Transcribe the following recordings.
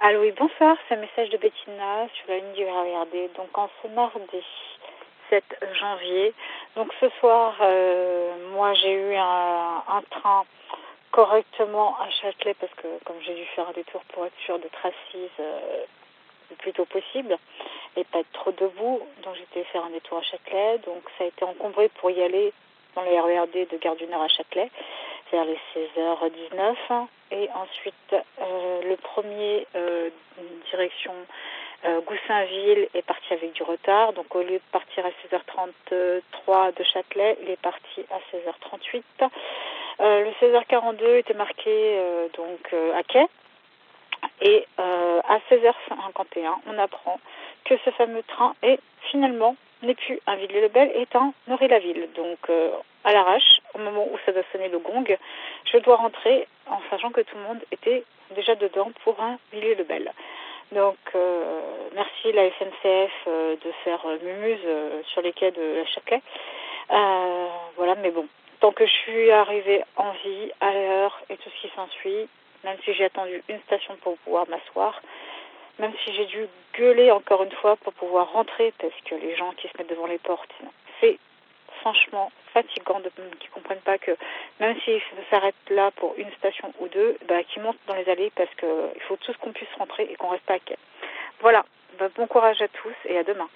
Allô, oui, bonsoir, c'est un message de Bettina sur la ligne du RERD. Donc, en ce mardi 7 janvier, donc ce soir, euh, moi j'ai eu un, un train correctement à Châtelet parce que comme j'ai dû faire un détour pour être sûre d'être assise euh, le plus tôt possible et pas être trop debout, donc j'étais faire un détour à Châtelet. Donc ça a été encombré pour y aller dans le RERD de Gare du Nord à Châtelet vers les 16h19 et ensuite euh, le premier euh, direction euh, Goussainville est parti avec du retard. Donc au lieu de partir à 16h33 de Châtelet il est parti à 16h38 euh, le 16h42 était marqué donc à quai. Et à 16h51 on apprend que ce fameux train est finalement n'est plus un Villiers-le-Bel, est un Nory-la-Ville. Donc, euh, à l'arrache, au moment où ça doit sonner le gong, je dois rentrer en sachant que tout le monde était déjà dedans pour un Villiers-le-Bel. Donc, euh, merci la SNCF euh, de faire mumuse sur les quais de la Châtelet. voilà, mais bon, tant que je suis arrivée en vie, à l'heure et tout ce qui s'ensuit, même si j'ai attendu une station pour pouvoir m'asseoir, même si j'ai dû gueuler encore une fois pour pouvoir rentrer, parce que les gens qui se mettent devant les portes, c'est franchement fatigant de qui comprennent pas que même s'ils s'arrêtent là pour une station ou deux, bah, qu'ils montent dans les allées parce que il faut tous qu'on puisse rentrer et qu'on reste à quai. Voilà, bah, bon courage à tous et à demain.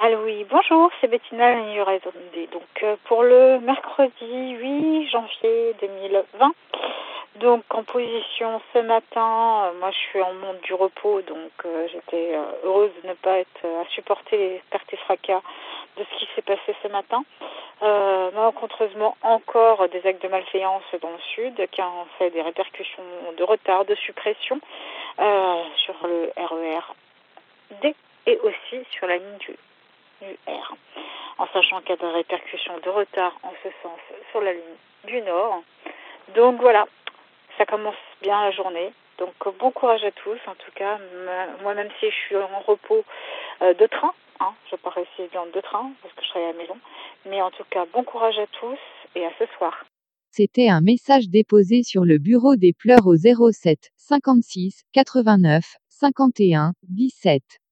Alors oui, bonjour, c'est Bettina Raisonné. Donc euh, pour le mercredi 8 janvier 2020, donc en position ce matin, euh, moi je suis en monde du repos, donc euh, j'étais euh, heureuse de ne pas être à supporter les pertes et fracas de ce qui s'est passé ce matin. Euh, malencontreusement encore des actes de malveillance dans le sud qui ont fait des répercussions de retard, de suppression sur le RER D et aussi sur la ligne du R. En sachant qu'il y a des répercussions de retard en ce sens sur la ligne du Nord. Donc voilà, ça commence bien la journée. Donc bon courage à tous. En tout cas, moi même si je suis en repos euh, de train, hein, je pas rester dans de train parce que je serai à la maison. Mais en tout cas, bon courage à tous et à ce soir. C'était un message déposé sur le bureau des pleurs au 07 56 89 51 17.